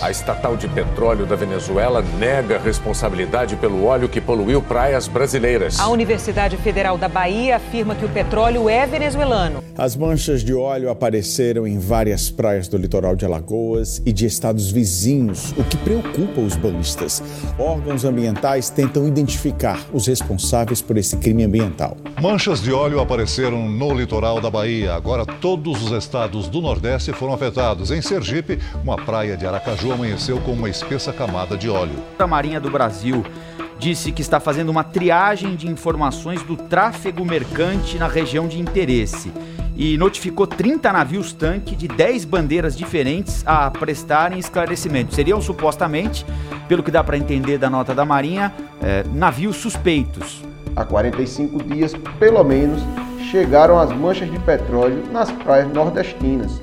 A estatal de petróleo da Venezuela nega responsabilidade pelo óleo que poluiu praias brasileiras. A Universidade Federal da Bahia afirma que o petróleo é venezuelano. As manchas de óleo apareceram em várias praias do litoral de Alagoas e de estados vizinhos, o que preocupa os banhistas. Órgãos ambientais tentam identificar os responsáveis por esse crime ambiental. Manchas de óleo apareceram no litoral da Bahia. Agora todos os estados do Nordeste foram afetados. Em Sergipe, uma praia de Aracaju amanheceu com uma espessa camada de óleo. A Marinha do Brasil disse que está fazendo uma triagem de informações do tráfego mercante na região de interesse e notificou 30 navios tanque de 10 bandeiras diferentes a prestarem esclarecimento. Seriam supostamente, pelo que dá para entender da nota da Marinha, eh, navios suspeitos. Há 45 dias, pelo menos, chegaram as manchas de petróleo nas praias nordestinas.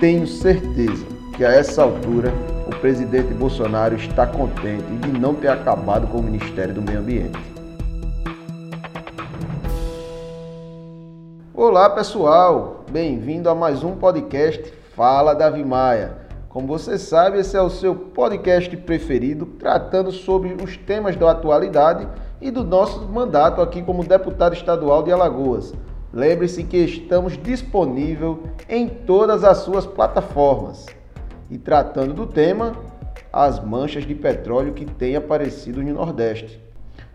Tenho certeza que a essa altura o presidente Bolsonaro está contente de não ter acabado com o Ministério do Meio Ambiente. Olá pessoal, bem-vindo a mais um podcast Fala Davi Maia. Como você sabe, esse é o seu podcast preferido, tratando sobre os temas da atualidade e do nosso mandato aqui como deputado estadual de Alagoas. Lembre-se que estamos disponível em todas as suas plataformas e tratando do tema as manchas de petróleo que têm aparecido no Nordeste.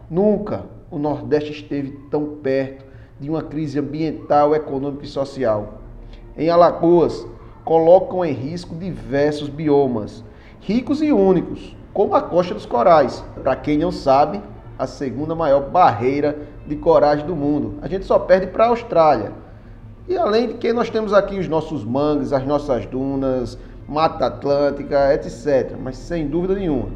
Nunca o Nordeste esteve tão perto de uma crise ambiental, econômica e social. Em Alagoas, colocam em risco diversos biomas, ricos e únicos, como a Costa dos Corais. Para quem não sabe, a segunda maior barreira de coragem do mundo. A gente só perde para a Austrália. E além de que nós temos aqui os nossos mangues, as nossas dunas, Mata Atlântica, etc. Mas sem dúvida nenhuma,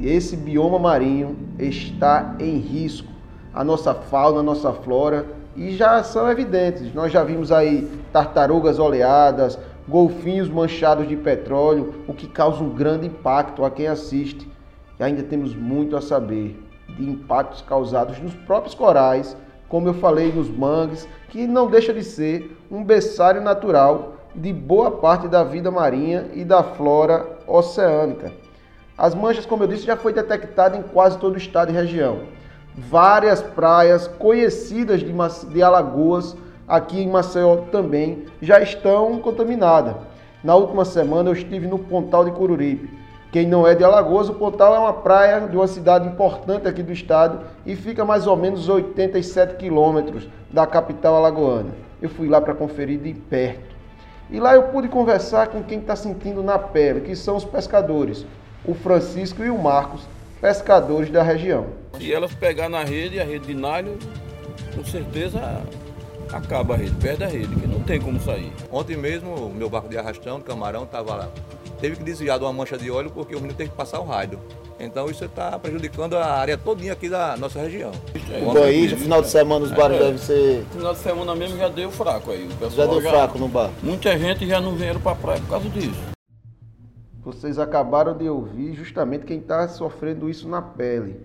esse bioma marinho está em risco. A nossa fauna, a nossa flora, e já são evidentes. Nós já vimos aí tartarugas oleadas, golfinhos manchados de petróleo, o que causa um grande impacto a quem assiste. E ainda temos muito a saber de impactos causados nos próprios corais, como eu falei nos mangues, que não deixa de ser um berçário natural de boa parte da vida marinha e da flora oceânica. As manchas, como eu disse, já foi detectada em quase todo o estado e região. Várias praias conhecidas de, de Alagoas, aqui em Maceió também, já estão contaminadas. Na última semana eu estive no Pontal de Cururipe. Quem não é de Alagoas, o Pontal é uma praia de uma cidade importante aqui do estado e fica mais ou menos 87 quilômetros da capital alagoana. Eu fui lá para conferir de perto. E lá eu pude conversar com quem está sentindo na pele, que são os pescadores, o Francisco e o Marcos, pescadores da região. Se elas pegar na rede, a rede de nalho, com certeza acaba a rede, perde a rede, que não tem como sair. Ontem mesmo, o meu barco de arrastão, de camarão, estava lá. Teve que desviar de uma mancha de óleo porque o menino tem que passar o raio. Então isso está prejudicando a área todinha aqui da nossa região. Então aí, no final de semana os bares é, devem ser. Final de semana mesmo já deu fraco aí. já deu já, fraco no bar. Muita gente já não vieram para a praia por causa disso. Vocês acabaram de ouvir justamente quem está sofrendo isso na pele.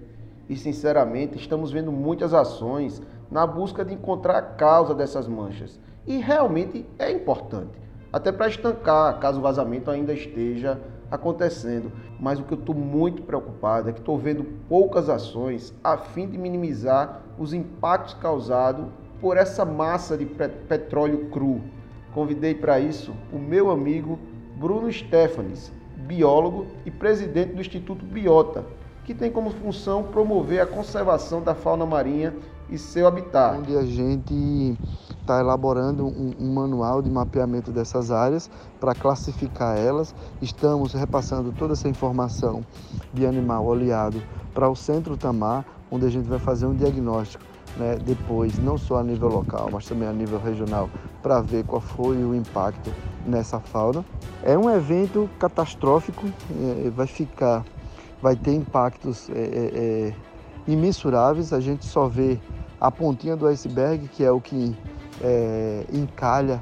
E sinceramente estamos vendo muitas ações na busca de encontrar a causa dessas manchas. E realmente é importante. Até para estancar, caso o vazamento ainda esteja acontecendo. Mas o que eu estou muito preocupado é que estou vendo poucas ações a fim de minimizar os impactos causados por essa massa de petróleo cru. Convidei para isso o meu amigo Bruno Stefanes, biólogo e presidente do Instituto Biota, que tem como função promover a conservação da fauna marinha e seu habitat. Onde a gente está elaborando um, um, manual de mapeamento dessas áreas para classificar elas. Estamos repassando toda essa informação de animal oleado para o Centro Tamar, onde a gente vai fazer um diagnóstico né, depois, não só a nível local, mas também a nível regional, para ver qual foi o impacto nessa fauna. É um evento catastrófico, é, vai ficar, vai ter impactos é, é, é imensuráveis. A gente só vê a pontinha do iceberg, que é o que é, encalha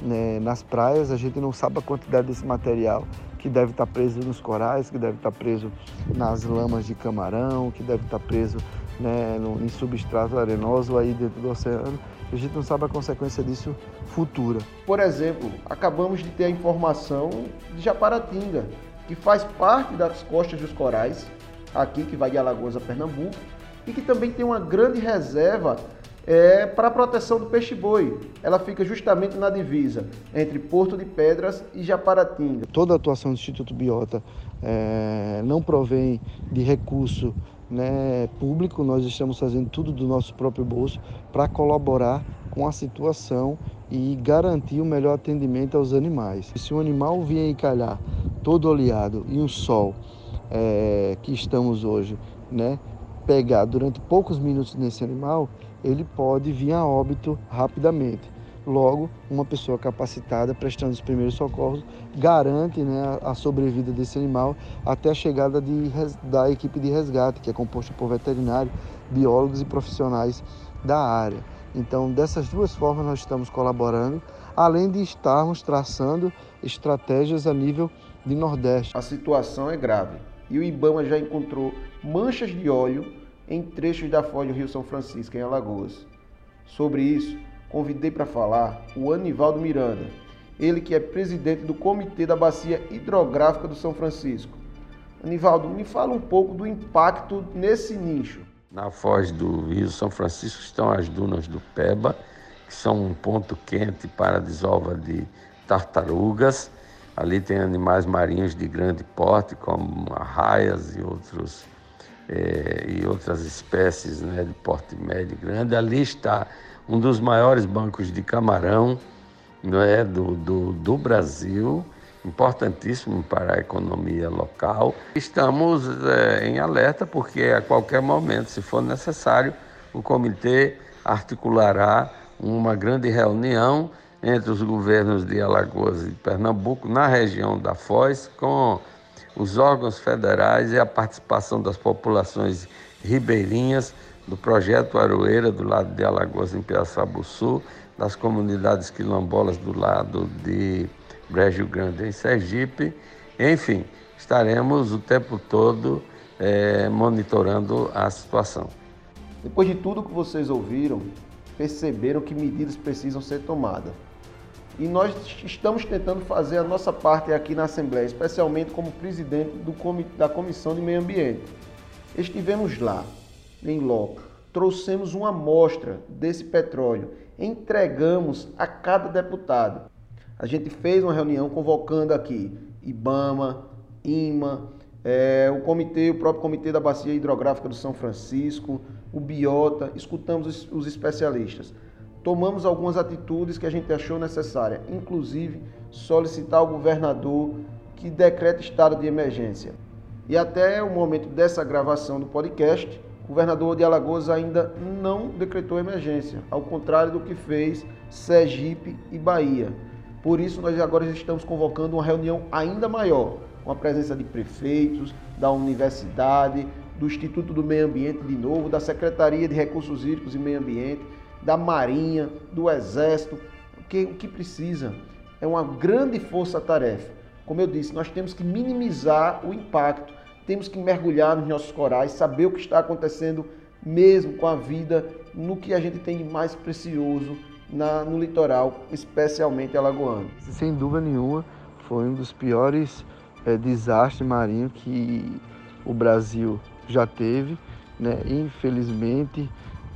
né, nas praias. A gente não sabe a quantidade desse material que deve estar preso nos corais, que deve estar preso nas lamas de camarão, que deve estar preso né, no, em substrato arenoso aí dentro do oceano. A gente não sabe a consequência disso futura. Por exemplo, acabamos de ter a informação de Japaratinga, que faz parte das costas dos corais, aqui que vai de Alagoas a Pernambuco, e que também tem uma grande reserva é, para a proteção do peixe-boi. Ela fica justamente na divisa entre Porto de Pedras e Japaratinga. Toda a atuação do Instituto Biota é, não provém de recurso né, público, nós estamos fazendo tudo do nosso próprio bolso para colaborar com a situação e garantir o melhor atendimento aos animais. Se um animal vier encalhar todo oleado e um sol é, que estamos hoje, né, pegar durante poucos minutos nesse animal, ele pode vir a óbito rapidamente. Logo, uma pessoa capacitada prestando os primeiros socorros garante né, a sobrevida desse animal até a chegada de, da equipe de resgate, que é composta por veterinário, biólogos e profissionais da área. Então, dessas duas formas, nós estamos colaborando, além de estarmos traçando estratégias a nível de Nordeste. A situação é grave e o Ibama já encontrou manchas de óleo em trechos da foz do Rio São Francisco, em Alagoas. Sobre isso, convidei para falar o Anivaldo Miranda, ele que é presidente do Comitê da Bacia Hidrográfica do São Francisco. Anivaldo, me fala um pouco do impacto nesse nicho. Na foz do Rio São Francisco estão as dunas do Peba, que são um ponto quente para a desova de tartarugas. Ali tem animais marinhos de grande porte, como arraias e outros é, e outras espécies né, de porte médio e grande. Ali está um dos maiores bancos de camarão não é, do, do, do Brasil, importantíssimo para a economia local. Estamos é, em alerta porque a qualquer momento, se for necessário, o comitê articulará uma grande reunião entre os governos de Alagoas e Pernambuco, na região da Foz, com os órgãos federais e a participação das populações ribeirinhas do projeto Aroeira, do lado de Alagoas, em Piaçabuçu, das comunidades quilombolas do lado de Brejo Grande, em Sergipe. Enfim, estaremos o tempo todo é, monitorando a situação. Depois de tudo que vocês ouviram, perceberam que medidas precisam ser tomadas. E nós estamos tentando fazer a nossa parte aqui na Assembleia, especialmente como presidente da Comissão de Meio Ambiente. Estivemos lá em loco, trouxemos uma amostra desse petróleo, entregamos a cada deputado. A gente fez uma reunião convocando aqui IBAMA, IMA, é, o comitê, o próprio comitê da Bacia Hidrográfica do São Francisco, o Biota, escutamos os, os especialistas. Tomamos algumas atitudes que a gente achou necessária, inclusive solicitar ao governador que decrete estado de emergência. E até o momento dessa gravação do podcast, o governador de Alagoas ainda não decretou emergência, ao contrário do que fez Sergipe e Bahia. Por isso, nós agora estamos convocando uma reunião ainda maior, com a presença de prefeitos, da universidade, do Instituto do Meio Ambiente de novo, da Secretaria de Recursos Hídricos e Meio Ambiente, da Marinha, do Exército. O que, o que precisa é uma grande força-tarefa. Como eu disse, nós temos que minimizar o impacto temos que mergulhar nos nossos corais, saber o que está acontecendo mesmo com a vida no que a gente tem de mais precioso na, no litoral, especialmente alagoano. Sem dúvida nenhuma, foi um dos piores é, desastres marinhos que o Brasil já teve. Né? Infelizmente,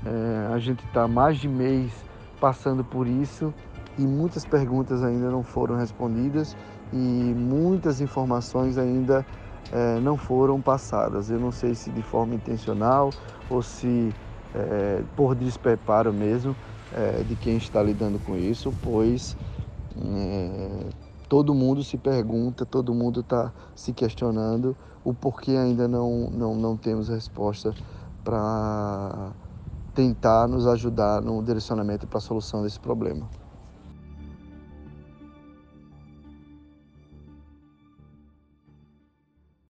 é, a gente está mais de mês passando por isso e muitas perguntas ainda não foram respondidas e muitas informações ainda é, não foram passadas. Eu não sei se de forma intencional ou se é, por despreparo mesmo é, de quem está lidando com isso, pois é, todo mundo se pergunta, todo mundo está se questionando o porquê ainda não, não, não temos resposta para tentar nos ajudar no direcionamento para a solução desse problema.